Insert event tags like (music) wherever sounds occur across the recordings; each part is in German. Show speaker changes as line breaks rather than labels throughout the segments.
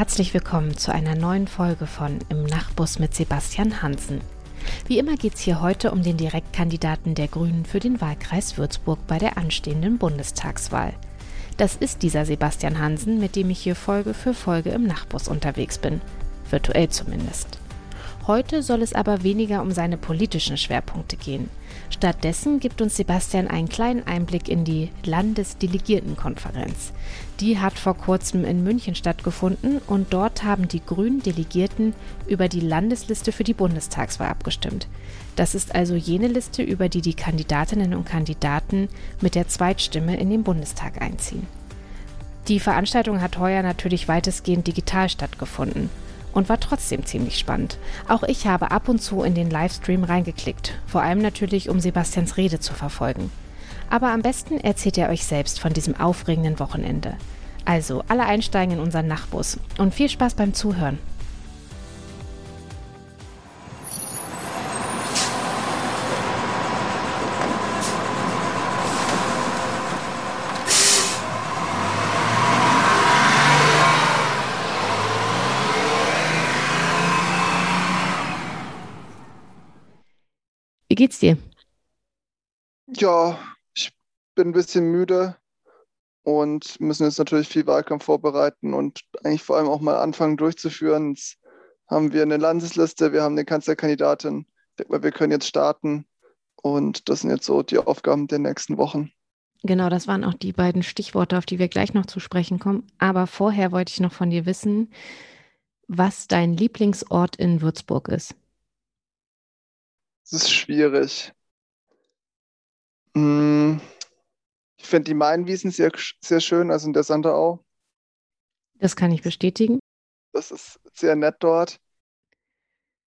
Herzlich willkommen zu einer neuen Folge von Im Nachbus mit Sebastian Hansen. Wie immer geht es hier heute um den Direktkandidaten der Grünen für den Wahlkreis Würzburg bei der anstehenden Bundestagswahl. Das ist dieser Sebastian Hansen, mit dem ich hier Folge für Folge im Nachbus unterwegs bin. Virtuell zumindest. Heute soll es aber weniger um seine politischen Schwerpunkte gehen. Stattdessen gibt uns Sebastian einen kleinen Einblick in die Landesdelegiertenkonferenz. Die hat vor kurzem in München stattgefunden und dort haben die grünen Delegierten über die Landesliste für die Bundestagswahl abgestimmt. Das ist also jene Liste, über die die Kandidatinnen und Kandidaten mit der Zweitstimme in den Bundestag einziehen. Die Veranstaltung hat heuer natürlich weitestgehend digital stattgefunden und war trotzdem ziemlich spannend. Auch ich habe ab und zu in den Livestream reingeklickt, vor allem natürlich, um Sebastians Rede zu verfolgen. Aber am besten erzählt er euch selbst von diesem aufregenden Wochenende. Also, alle einsteigen in unseren Nachtbus und viel Spaß beim Zuhören. Geht's dir?
Ja, ich bin ein bisschen müde und müssen jetzt natürlich viel Wahlkampf vorbereiten und eigentlich vor allem auch mal anfangen durchzuführen. Jetzt haben wir eine Landesliste, wir haben eine Kanzlerkandidatin. Ich denke mal, wir können jetzt starten und das sind jetzt so die Aufgaben der nächsten Wochen.
Genau, das waren auch die beiden Stichworte, auf die wir gleich noch zu sprechen kommen. Aber vorher wollte ich noch von dir wissen, was dein Lieblingsort in Würzburg ist.
Das ist schwierig. Hm, ich finde die Mainwiesen sehr, sehr schön, also in der Sanderau.
Das kann ich bestätigen.
Das ist sehr nett dort.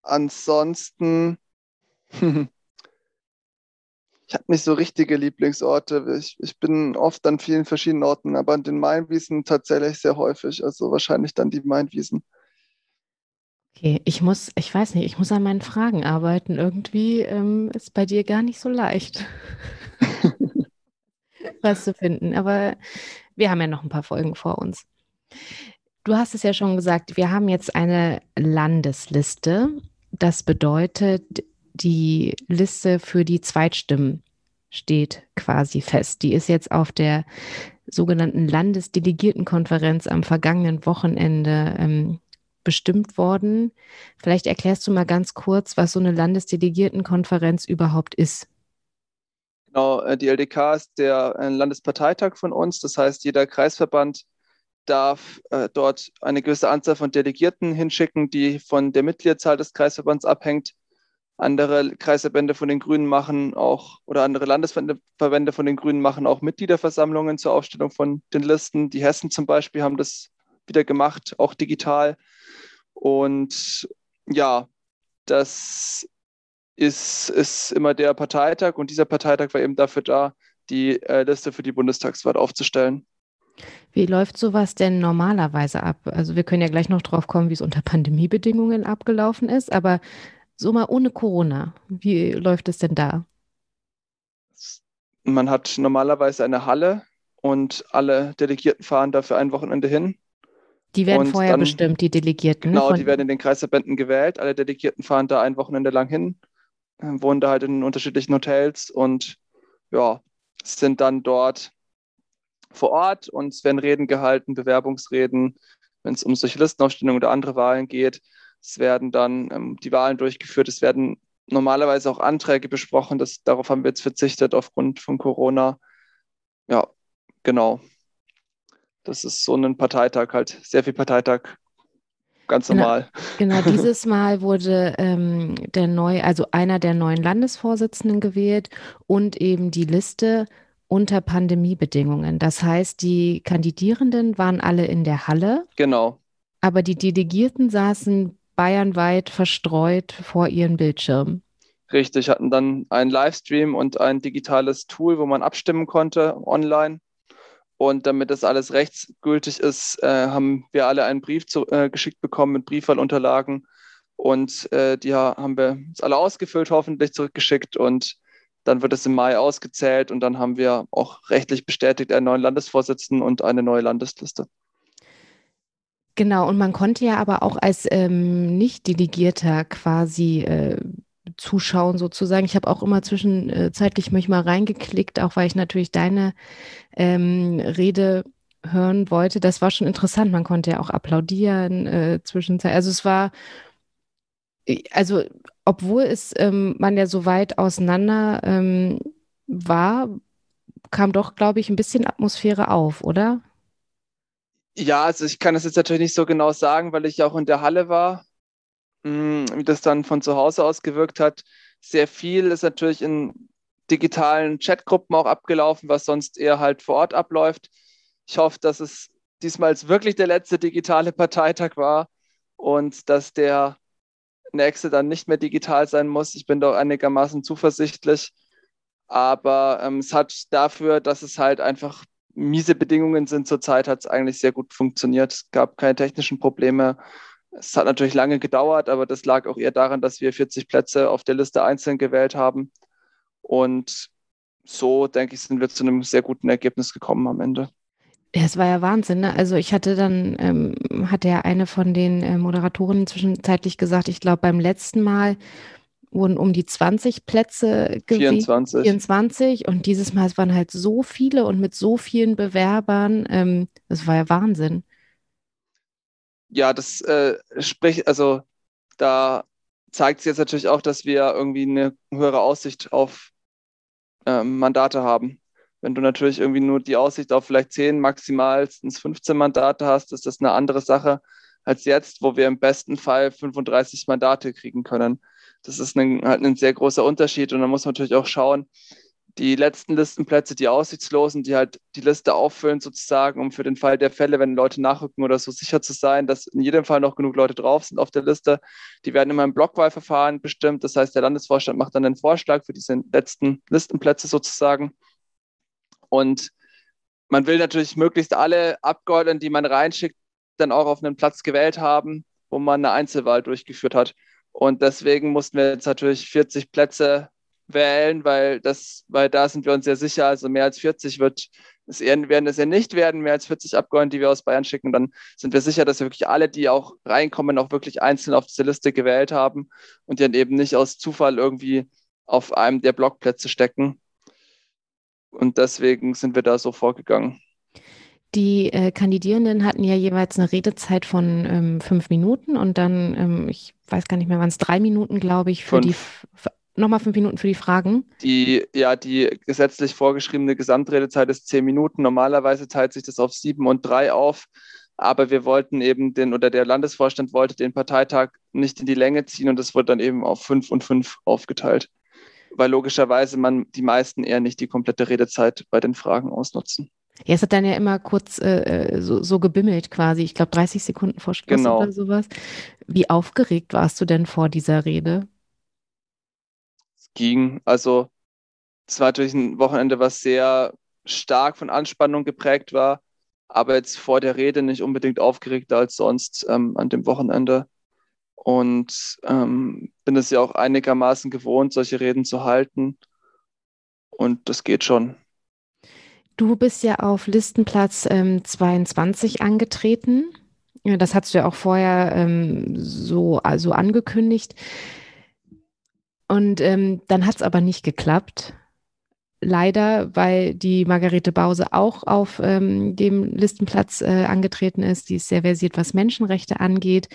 Ansonsten, ich habe nicht so richtige Lieblingsorte. Ich, ich bin oft an vielen verschiedenen Orten, aber an den Mainwiesen tatsächlich sehr häufig. Also wahrscheinlich dann die Mainwiesen.
Okay, ich muss, ich weiß nicht, ich muss an meinen Fragen arbeiten. Irgendwie ähm, ist bei dir gar nicht so leicht, (laughs) was zu finden. Aber wir haben ja noch ein paar Folgen vor uns. Du hast es ja schon gesagt, wir haben jetzt eine Landesliste. Das bedeutet, die Liste für die Zweitstimmen steht quasi fest. Die ist jetzt auf der sogenannten Landesdelegiertenkonferenz am vergangenen Wochenende ähm, bestimmt worden. Vielleicht erklärst du mal ganz kurz, was so eine Landesdelegiertenkonferenz überhaupt ist.
Genau, äh, die LDK ist der äh, Landesparteitag von uns. Das heißt, jeder Kreisverband darf äh, dort eine gewisse Anzahl von Delegierten hinschicken, die von der Mitgliedszahl des Kreisverbands abhängt. Andere Kreisverbände von den Grünen machen auch, oder andere Landesverbände von den Grünen machen auch Mitgliederversammlungen zur Aufstellung von den Listen. Die Hessen zum Beispiel haben das wieder gemacht, auch digital. Und ja, das ist, ist immer der Parteitag und dieser Parteitag war eben dafür da, die äh, Liste für die Bundestagswahl aufzustellen.
Wie läuft sowas denn normalerweise ab? Also wir können ja gleich noch drauf kommen, wie es unter Pandemiebedingungen abgelaufen ist, aber so mal ohne Corona, wie läuft es denn da?
Man hat normalerweise eine Halle und alle Delegierten fahren dafür ein Wochenende hin
die werden und vorher dann, bestimmt, die Delegierten.
Ne, genau, die werden in den Kreisverbänden gewählt. Alle Delegierten fahren da ein Wochenende lang hin, äh, wohnen da halt in unterschiedlichen Hotels und ja, sind dann dort vor Ort und es werden Reden gehalten, Bewerbungsreden, wenn es um solche Listenaufstellungen oder andere Wahlen geht. Es werden dann ähm, die Wahlen durchgeführt. Es werden normalerweise auch Anträge besprochen. Das, darauf haben wir jetzt verzichtet aufgrund von Corona. Ja, genau. Das ist so ein Parteitag halt, sehr viel Parteitag, ganz
genau,
normal.
Genau, (laughs) dieses Mal wurde ähm, der neu, also einer der neuen Landesvorsitzenden gewählt und eben die Liste unter Pandemiebedingungen. Das heißt, die Kandidierenden waren alle in der Halle.
Genau.
Aber die Delegierten saßen bayernweit verstreut vor ihren Bildschirmen.
Richtig, hatten dann einen Livestream und ein digitales Tool, wo man abstimmen konnte online. Und damit das alles rechtsgültig ist, äh, haben wir alle einen Brief zu, äh, geschickt bekommen mit Briefwahlunterlagen. Und äh, die haben wir uns alle ausgefüllt, hoffentlich zurückgeschickt. Und dann wird es im Mai ausgezählt. Und dann haben wir auch rechtlich bestätigt einen neuen Landesvorsitzenden und eine neue Landesliste.
Genau, und man konnte ja aber auch als ähm, Nicht-Delegierter quasi äh, zuschauen sozusagen. Ich habe auch immer zwischenzeitlich manchmal reingeklickt, auch weil ich natürlich deine ähm, Rede hören wollte. Das war schon interessant. Man konnte ja auch applaudieren äh, zwischenzeitlich. Also es war, äh, also obwohl es ähm, man ja so weit auseinander ähm, war, kam doch, glaube ich, ein bisschen Atmosphäre auf, oder?
Ja, also ich kann das jetzt natürlich nicht so genau sagen, weil ich auch in der Halle war, wie das dann von zu Hause aus gewirkt hat. Sehr viel ist natürlich in digitalen Chatgruppen auch abgelaufen, was sonst eher halt vor Ort abläuft. Ich hoffe, dass es diesmal wirklich der letzte digitale Parteitag war und dass der nächste dann nicht mehr digital sein muss. Ich bin doch einigermaßen zuversichtlich. Aber ähm, es hat dafür, dass es halt einfach miese Bedingungen sind zurzeit, hat es eigentlich sehr gut funktioniert. Es gab keine technischen Probleme. Es hat natürlich lange gedauert, aber das lag auch eher daran, dass wir 40 Plätze auf der Liste einzeln gewählt haben. Und so, denke ich, sind wir zu einem sehr guten Ergebnis gekommen am Ende.
Ja, es war ja Wahnsinn. Ne? Also ich hatte dann, ähm, hatte ja eine von den äh, Moderatorinnen zwischenzeitlich gesagt, ich glaube beim letzten Mal wurden um die 20 Plätze
gewählt. 24.
24. Und dieses Mal es waren halt so viele und mit so vielen Bewerbern. Ähm, das war ja Wahnsinn.
Ja, das äh, spricht, also da zeigt es jetzt natürlich auch, dass wir irgendwie eine höhere Aussicht auf ähm, Mandate haben. Wenn du natürlich irgendwie nur die Aussicht auf vielleicht 10, maximal 15 Mandate hast, ist das eine andere Sache als jetzt, wo wir im besten Fall 35 Mandate kriegen können. Das ist ein, halt ein sehr großer Unterschied und da muss man natürlich auch schauen, die letzten Listenplätze, die Aussichtslosen, die halt die Liste auffüllen sozusagen, um für den Fall der Fälle, wenn Leute nachrücken oder so sicher zu sein, dass in jedem Fall noch genug Leute drauf sind auf der Liste. Die werden immer im Blockwahlverfahren bestimmt. Das heißt, der Landesvorstand macht dann einen Vorschlag für diese letzten Listenplätze sozusagen. Und man will natürlich möglichst alle Abgeordneten, die man reinschickt, dann auch auf einen Platz gewählt haben, wo man eine Einzelwahl durchgeführt hat. Und deswegen mussten wir jetzt natürlich 40 Plätze wählen, weil das, weil da sind wir uns sehr sicher, also mehr als 40 wird es eher, werden es ja nicht werden, mehr als 40 Abgeordnete, die wir aus Bayern schicken. Dann sind wir sicher, dass wir wirklich alle, die auch reinkommen, auch wirklich einzeln auf diese Liste gewählt haben und die dann eben nicht aus Zufall irgendwie auf einem der Blockplätze stecken. Und deswegen sind wir da so vorgegangen.
Die äh, Kandidierenden hatten ja jeweils eine Redezeit von ähm, fünf Minuten und dann, ähm, ich weiß gar nicht mehr, waren es drei Minuten, glaube ich, für fünf. die nochmal fünf Minuten für die Fragen.
Die, ja, die gesetzlich vorgeschriebene Gesamtredezeit ist zehn Minuten. Normalerweise teilt sich das auf sieben und drei auf. Aber wir wollten eben den, oder der Landesvorstand wollte den Parteitag nicht in die Länge ziehen und es wurde dann eben auf fünf und fünf aufgeteilt weil logischerweise man die meisten eher nicht die komplette Redezeit bei den Fragen ausnutzen.
Ja, es hat dann ja immer kurz äh, so, so, gebimmelt quasi. Ich glaube 30 Sekunden vor Schluss genau. oder sowas. Wie aufgeregt warst du denn vor dieser Rede?
Ging. Also es war natürlich ein Wochenende, was sehr stark von Anspannung geprägt war, aber jetzt vor der Rede nicht unbedingt aufgeregter als sonst ähm, an dem Wochenende und ähm, bin es ja auch einigermaßen gewohnt, solche Reden zu halten. Und das geht schon.
Du bist ja auf Listenplatz ähm, 22 angetreten. Das hast du ja auch vorher ähm, so also angekündigt. Und ähm, dann hat es aber nicht geklappt leider, weil die Margarete Bause auch auf ähm, dem Listenplatz äh, angetreten ist. Die ist sehr versiert, was Menschenrechte angeht.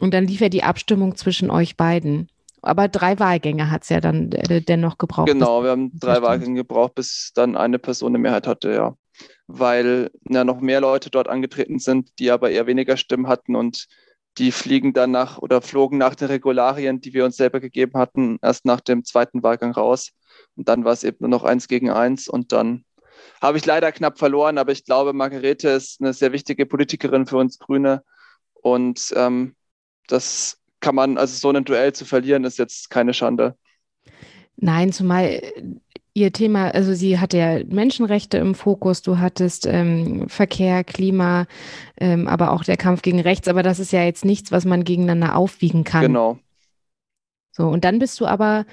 Und dann lief ja die Abstimmung zwischen euch beiden. Aber drei Wahlgänge hat es ja dann äh, dennoch gebraucht.
Genau, wir haben drei Wahlgänge gebraucht, bis dann eine Person eine Mehrheit hatte, ja. Weil ja noch mehr Leute dort angetreten sind, die aber eher weniger Stimmen hatten und die fliegen dann nach oder flogen nach den Regularien, die wir uns selber gegeben hatten, erst nach dem zweiten Wahlgang raus. Und dann war es eben nur noch eins gegen eins und dann habe ich leider knapp verloren, aber ich glaube, Margarete ist eine sehr wichtige Politikerin für uns Grüne und ähm, das kann man, also so ein Duell zu verlieren, ist jetzt keine Schande.
Nein, zumal ihr Thema, also sie hatte ja Menschenrechte im Fokus, du hattest ähm, Verkehr, Klima, ähm, aber auch der Kampf gegen Rechts, aber das ist ja jetzt nichts, was man gegeneinander aufwiegen kann.
Genau.
So, und dann bist du aber,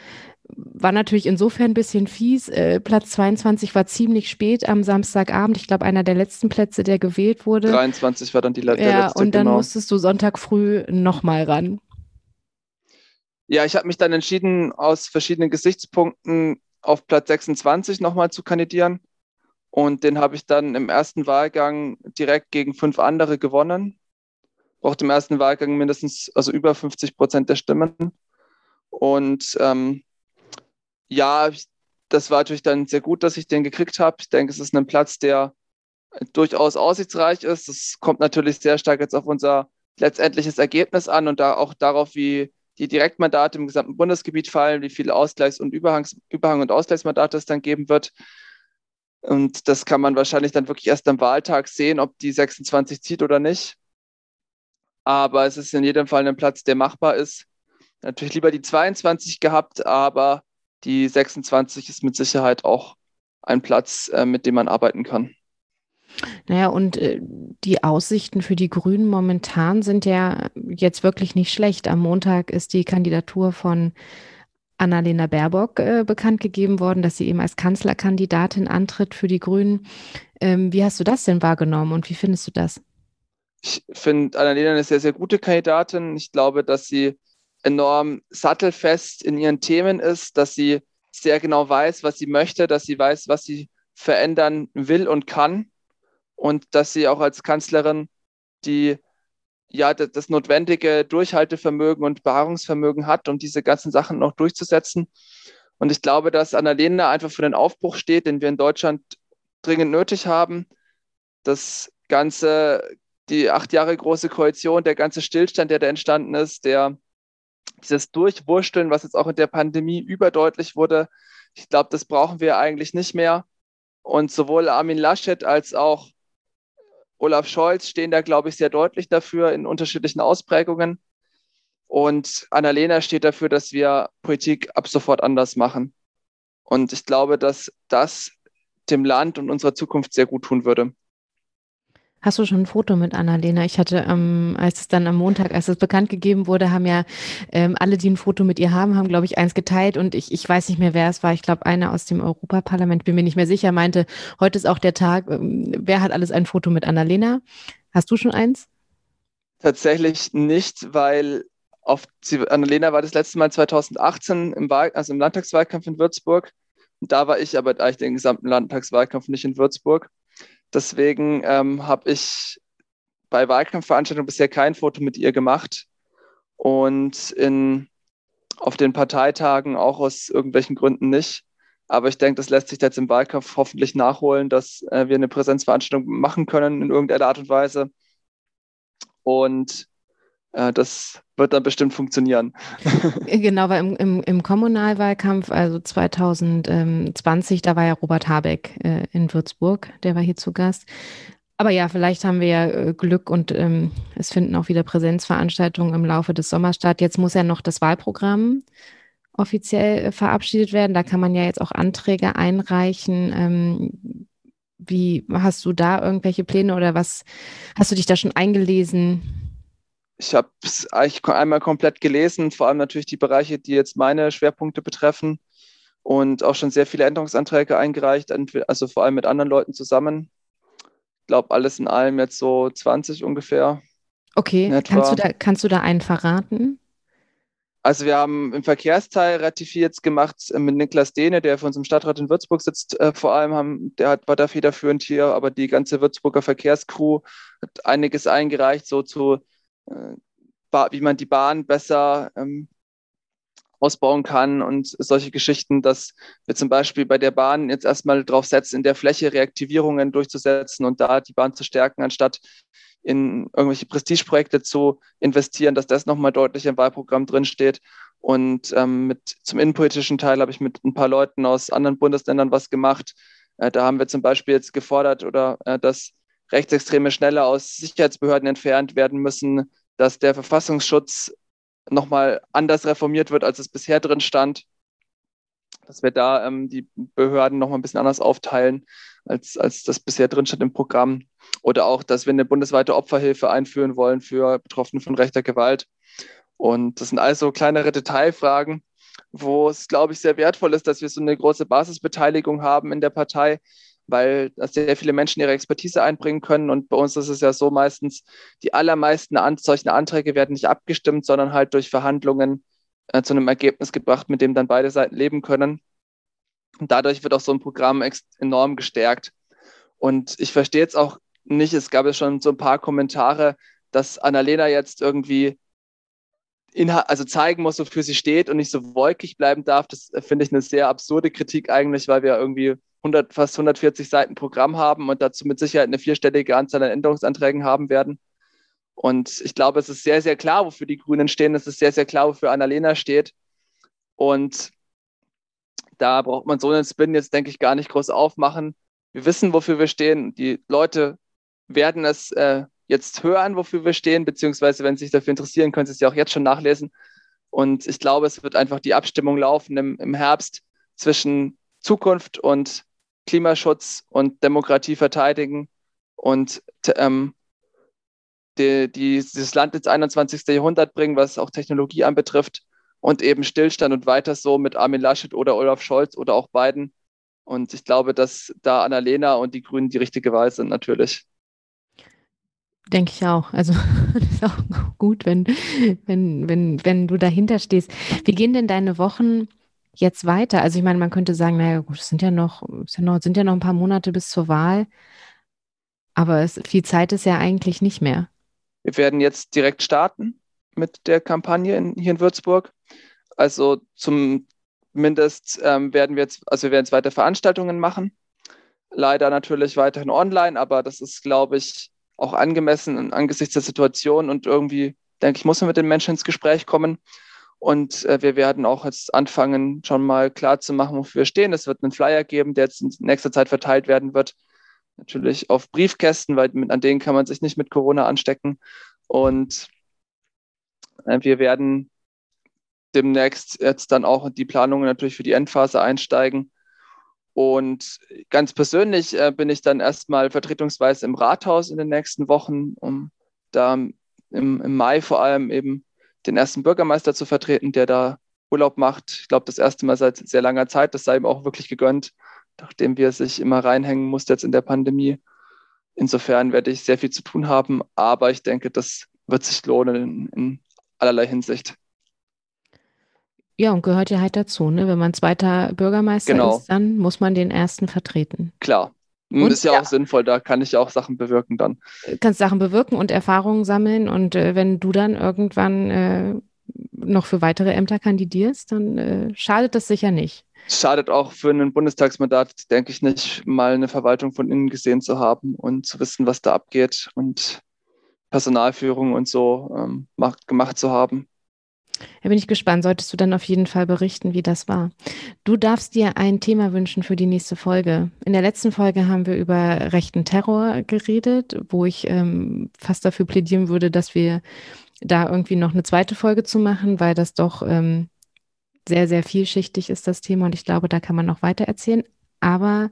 war natürlich insofern ein bisschen fies. Äh, Platz 22 war ziemlich spät am Samstagabend. Ich glaube, einer der letzten Plätze, der gewählt wurde.
23 war dann die, der
ja, letzte. Und dann genau. musstest du Sonntag früh nochmal ran.
Ja, ich habe mich dann entschieden, aus verschiedenen Gesichtspunkten auf Platz 26 nochmal zu kandidieren. Und den habe ich dann im ersten Wahlgang direkt gegen fünf andere gewonnen. Brauchte im ersten Wahlgang mindestens, also über 50 Prozent der Stimmen. Und ähm, ja, das war natürlich dann sehr gut, dass ich den gekriegt habe. Ich denke, es ist ein Platz, der durchaus aussichtsreich ist. Das kommt natürlich sehr stark jetzt auf unser letztendliches Ergebnis an und da auch darauf, wie die Direktmandate im gesamten Bundesgebiet fallen, wie viele Ausgleichs- und Überhangs Überhang- und Ausgleichsmandate es dann geben wird. Und das kann man wahrscheinlich dann wirklich erst am Wahltag sehen, ob die 26 zieht oder nicht. Aber es ist in jedem Fall ein Platz, der machbar ist. Natürlich lieber die 22 gehabt, aber die 26 ist mit Sicherheit auch ein Platz, äh, mit dem man arbeiten kann.
Naja, und äh, die Aussichten für die Grünen momentan sind ja jetzt wirklich nicht schlecht. Am Montag ist die Kandidatur von Annalena Baerbock äh, bekannt gegeben worden, dass sie eben als Kanzlerkandidatin antritt für die Grünen. Ähm, wie hast du das denn wahrgenommen und wie findest du das?
Ich finde Annalena eine sehr, sehr gute Kandidatin. Ich glaube, dass sie enorm sattelfest in ihren Themen ist, dass sie sehr genau weiß, was sie möchte, dass sie weiß, was sie verändern will und kann und dass sie auch als Kanzlerin die ja das, notwendige Durchhaltevermögen und Beharrungsvermögen hat, um diese ganzen Sachen noch durchzusetzen. Und ich glaube, dass Annalena einfach für den Aufbruch steht, den wir in Deutschland dringend nötig haben. Das ganze, die acht Jahre große Koalition, der ganze Stillstand, der da entstanden ist, der dieses Durchwursteln, was jetzt auch in der Pandemie überdeutlich wurde, ich glaube, das brauchen wir eigentlich nicht mehr. Und sowohl Armin Laschet als auch Olaf Scholz stehen da, glaube ich, sehr deutlich dafür in unterschiedlichen Ausprägungen. Und Annalena steht dafür, dass wir Politik ab sofort anders machen. Und ich glaube, dass das dem Land und unserer Zukunft sehr gut tun würde.
Hast du schon ein Foto mit Annalena? Ich hatte, ähm, als es dann am Montag, als es bekannt gegeben wurde, haben ja ähm, alle, die ein Foto mit ihr haben, haben, glaube ich, eins geteilt und ich, ich weiß nicht mehr, wer es war. Ich glaube, einer aus dem Europaparlament, bin mir nicht mehr sicher, meinte, heute ist auch der Tag, ähm, wer hat alles ein Foto mit Annalena? Hast du schon eins?
Tatsächlich nicht, weil auf Annalena war das letzte Mal 2018 im, Wahl, also im Landtagswahlkampf in Würzburg. Da war ich aber eigentlich den gesamten Landtagswahlkampf nicht in Würzburg. Deswegen ähm, habe ich bei Wahlkampfveranstaltungen bisher kein Foto mit ihr gemacht und in, auf den Parteitagen auch aus irgendwelchen Gründen nicht. Aber ich denke, das lässt sich jetzt im Wahlkampf hoffentlich nachholen, dass äh, wir eine Präsenzveranstaltung machen können in irgendeiner Art und Weise. Und das wird dann bestimmt funktionieren.
genau, weil im, im, im Kommunalwahlkampf, also 2020, da war ja Robert Habeck äh, in Würzburg, der war hier zu Gast. Aber ja, vielleicht haben wir ja äh, Glück und ähm, es finden auch wieder Präsenzveranstaltungen im Laufe des Sommers statt. Jetzt muss ja noch das Wahlprogramm offiziell äh, verabschiedet werden. Da kann man ja jetzt auch Anträge einreichen. Ähm, wie hast du da irgendwelche Pläne oder was hast du dich da schon eingelesen?
Ich habe es eigentlich einmal komplett gelesen, vor allem natürlich die Bereiche, die jetzt meine Schwerpunkte betreffen und auch schon sehr viele Änderungsanträge eingereicht, also vor allem mit anderen Leuten zusammen. Ich glaube, alles in allem jetzt so 20 ungefähr.
Okay, kannst du, da, kannst du da einen verraten?
Also wir haben im Verkehrsteil relativ viel jetzt gemacht äh, mit Niklas Dehne, der für uns im Stadtrat in Würzburg sitzt. Äh, vor allem haben, der hat, war da federführend hier, aber die ganze Würzburger Verkehrscrew hat einiges eingereicht, so zu wie man die Bahn besser ähm, ausbauen kann und solche Geschichten, dass wir zum Beispiel bei der Bahn jetzt erstmal drauf setzen, in der Fläche Reaktivierungen durchzusetzen und da die Bahn zu stärken, anstatt in irgendwelche Prestigeprojekte zu investieren, dass das nochmal deutlich im Wahlprogramm drinsteht. Und ähm, mit zum innenpolitischen Teil habe ich mit ein paar Leuten aus anderen Bundesländern was gemacht. Äh, da haben wir zum Beispiel jetzt gefordert oder äh, dass Rechtsextreme schneller aus Sicherheitsbehörden entfernt werden müssen, dass der Verfassungsschutz nochmal anders reformiert wird, als es bisher drin stand. Dass wir da ähm, die Behörden nochmal ein bisschen anders aufteilen, als, als das bisher drin stand im Programm. Oder auch, dass wir eine bundesweite Opferhilfe einführen wollen für Betroffene von rechter Gewalt. Und das sind also kleinere Detailfragen, wo es, glaube ich, sehr wertvoll ist, dass wir so eine große Basisbeteiligung haben in der Partei, weil sehr viele Menschen ihre Expertise einbringen können. Und bei uns ist es ja so meistens, die allermeisten an, solchen Anträge werden nicht abgestimmt, sondern halt durch Verhandlungen äh, zu einem Ergebnis gebracht, mit dem dann beide Seiten leben können. Und dadurch wird auch so ein Programm enorm gestärkt. Und ich verstehe jetzt auch nicht, es gab ja schon so ein paar Kommentare, dass Annalena jetzt irgendwie also zeigen muss, wofür sie steht und nicht so wolkig bleiben darf. Das äh, finde ich eine sehr absurde Kritik eigentlich, weil wir irgendwie 100, fast 140 Seiten Programm haben und dazu mit Sicherheit eine vierstellige Anzahl an Änderungsanträgen haben werden. Und ich glaube, es ist sehr, sehr klar, wofür die Grünen stehen. Es ist sehr, sehr klar, wofür Annalena steht. Und da braucht man so einen Spin jetzt, denke ich, gar nicht groß aufmachen. Wir wissen, wofür wir stehen. Die Leute werden es äh, jetzt hören, wofür wir stehen, beziehungsweise wenn Sie sich dafür interessieren, können Sie es ja auch jetzt schon nachlesen. Und ich glaube, es wird einfach die Abstimmung laufen im, im Herbst zwischen Zukunft und Klimaschutz und Demokratie verteidigen und ähm, die, die, dieses Land ins 21. Jahrhundert bringen, was auch Technologie anbetrifft und eben Stillstand und weiter so mit Armin Laschet oder Olaf Scholz oder auch Biden. Und ich glaube, dass da Annalena und die Grünen die richtige Wahl sind, natürlich.
Denke ich auch. Also (laughs) das ist auch gut, wenn, wenn, wenn, wenn du dahinter stehst. Wie gehen denn deine Wochen jetzt weiter? Also ich meine, man könnte sagen, naja, gut, es sind ja noch, sind ja noch, sind ja noch ein paar Monate bis zur Wahl. Aber es, viel Zeit ist ja eigentlich nicht mehr.
Wir werden jetzt direkt starten mit der Kampagne in, hier in Würzburg. Also zumindest ähm, werden wir jetzt, also wir werden jetzt weiter Veranstaltungen machen. Leider natürlich weiterhin online, aber das ist, glaube ich, auch angemessen angesichts der Situation und irgendwie, denke ich, muss man mit den Menschen ins Gespräch kommen. Und äh, wir werden auch jetzt anfangen, schon mal klar zu machen, wofür wir stehen. Es wird einen Flyer geben, der jetzt in nächster Zeit verteilt werden wird. Natürlich auf Briefkästen, weil mit, an denen kann man sich nicht mit Corona anstecken. Und äh, wir werden demnächst jetzt dann auch die Planungen natürlich für die Endphase einsteigen und ganz persönlich äh, bin ich dann erstmal vertretungsweise im Rathaus in den nächsten Wochen, um da im, im Mai vor allem eben den ersten Bürgermeister zu vertreten, der da Urlaub macht. Ich glaube, das erste Mal seit sehr langer Zeit. Das sei ihm auch wirklich gegönnt, nachdem wir sich immer reinhängen mussten jetzt in der Pandemie. Insofern werde ich sehr viel zu tun haben, aber ich denke, das wird sich lohnen in, in allerlei Hinsicht.
Ja, und gehört ja halt dazu, ne? Wenn man zweiter Bürgermeister genau. ist, dann muss man den ersten vertreten.
Klar. Und, ist ja, ja, auch sinnvoll, da kann ich ja auch Sachen bewirken dann.
Kannst Sachen bewirken und Erfahrungen sammeln und äh, wenn du dann irgendwann äh, noch für weitere Ämter kandidierst, dann äh, schadet das sicher nicht.
Schadet auch für ein Bundestagsmandat, denke ich nicht, mal eine Verwaltung von innen gesehen zu haben und zu wissen, was da abgeht und Personalführung und so ähm, macht, gemacht zu haben.
Da bin ich gespannt. Solltest du dann auf jeden Fall berichten, wie das war. Du darfst dir ein Thema wünschen für die nächste Folge. In der letzten Folge haben wir über rechten Terror geredet, wo ich ähm, fast dafür plädieren würde, dass wir da irgendwie noch eine zweite Folge zu machen, weil das doch ähm, sehr, sehr vielschichtig ist, das Thema. Und ich glaube, da kann man noch weiter erzählen. Aber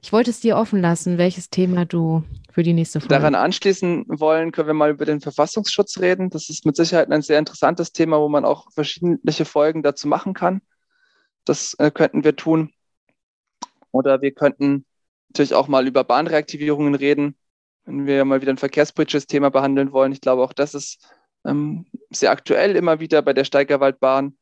ich wollte es dir offen lassen, welches Thema du für die nächste Folge.
Daran anschließen wollen, können wir mal über den Verfassungsschutz reden. Das ist mit Sicherheit ein sehr interessantes Thema, wo man auch verschiedene Folgen dazu machen kann. Das äh, könnten wir tun. Oder wir könnten natürlich auch mal über Bahnreaktivierungen reden, wenn wir mal wieder ein verkehrspolitisches Thema behandeln wollen. Ich glaube, auch das ist ähm, sehr aktuell immer wieder bei der Steigerwaldbahn.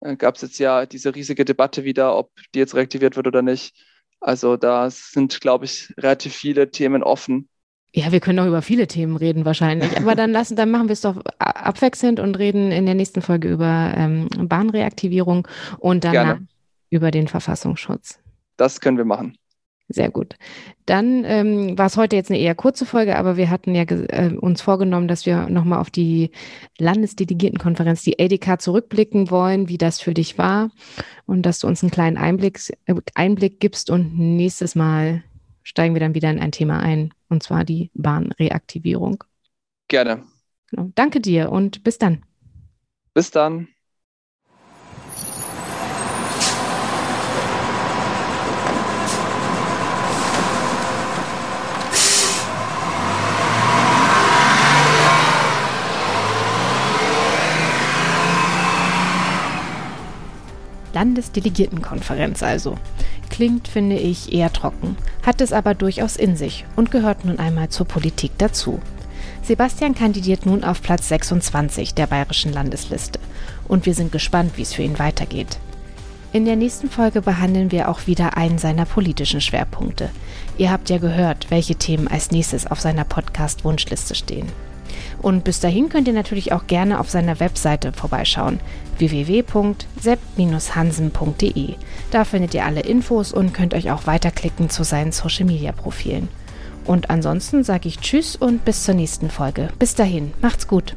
Äh, Gab es jetzt ja diese riesige Debatte wieder, ob die jetzt reaktiviert wird oder nicht. Also da sind, glaube ich, relativ viele Themen offen.
Ja, wir können auch über viele Themen reden wahrscheinlich. Aber dann lassen, dann machen wir es doch abwechselnd und reden in der nächsten Folge über ähm, Bahnreaktivierung und dann über den Verfassungsschutz.
Das können wir machen.
Sehr gut. Dann ähm, war es heute jetzt eine eher kurze Folge, aber wir hatten ja äh, uns vorgenommen, dass wir nochmal auf die Landesdelegiertenkonferenz, die ADK, zurückblicken wollen, wie das für dich war und dass du uns einen kleinen Einblick, äh, Einblick gibst und nächstes Mal steigen wir dann wieder in ein Thema ein, und zwar die Bahnreaktivierung.
Gerne.
Genau. Danke dir und bis dann.
Bis dann.
Landesdelegiertenkonferenz also. Klingt, finde ich, eher trocken, hat es aber durchaus in sich und gehört nun einmal zur Politik dazu. Sebastian kandidiert nun auf Platz 26 der bayerischen Landesliste und wir sind gespannt, wie es für ihn weitergeht. In der nächsten Folge behandeln wir auch wieder einen seiner politischen Schwerpunkte. Ihr habt ja gehört, welche Themen als nächstes auf seiner Podcast-Wunschliste stehen. Und bis dahin könnt ihr natürlich auch gerne auf seiner Webseite vorbeischauen www.sepp-hansen.de. Da findet ihr alle Infos und könnt euch auch weiterklicken zu seinen Social-Media-Profilen. Und ansonsten sage ich Tschüss und bis zur nächsten Folge. Bis dahin, macht's gut.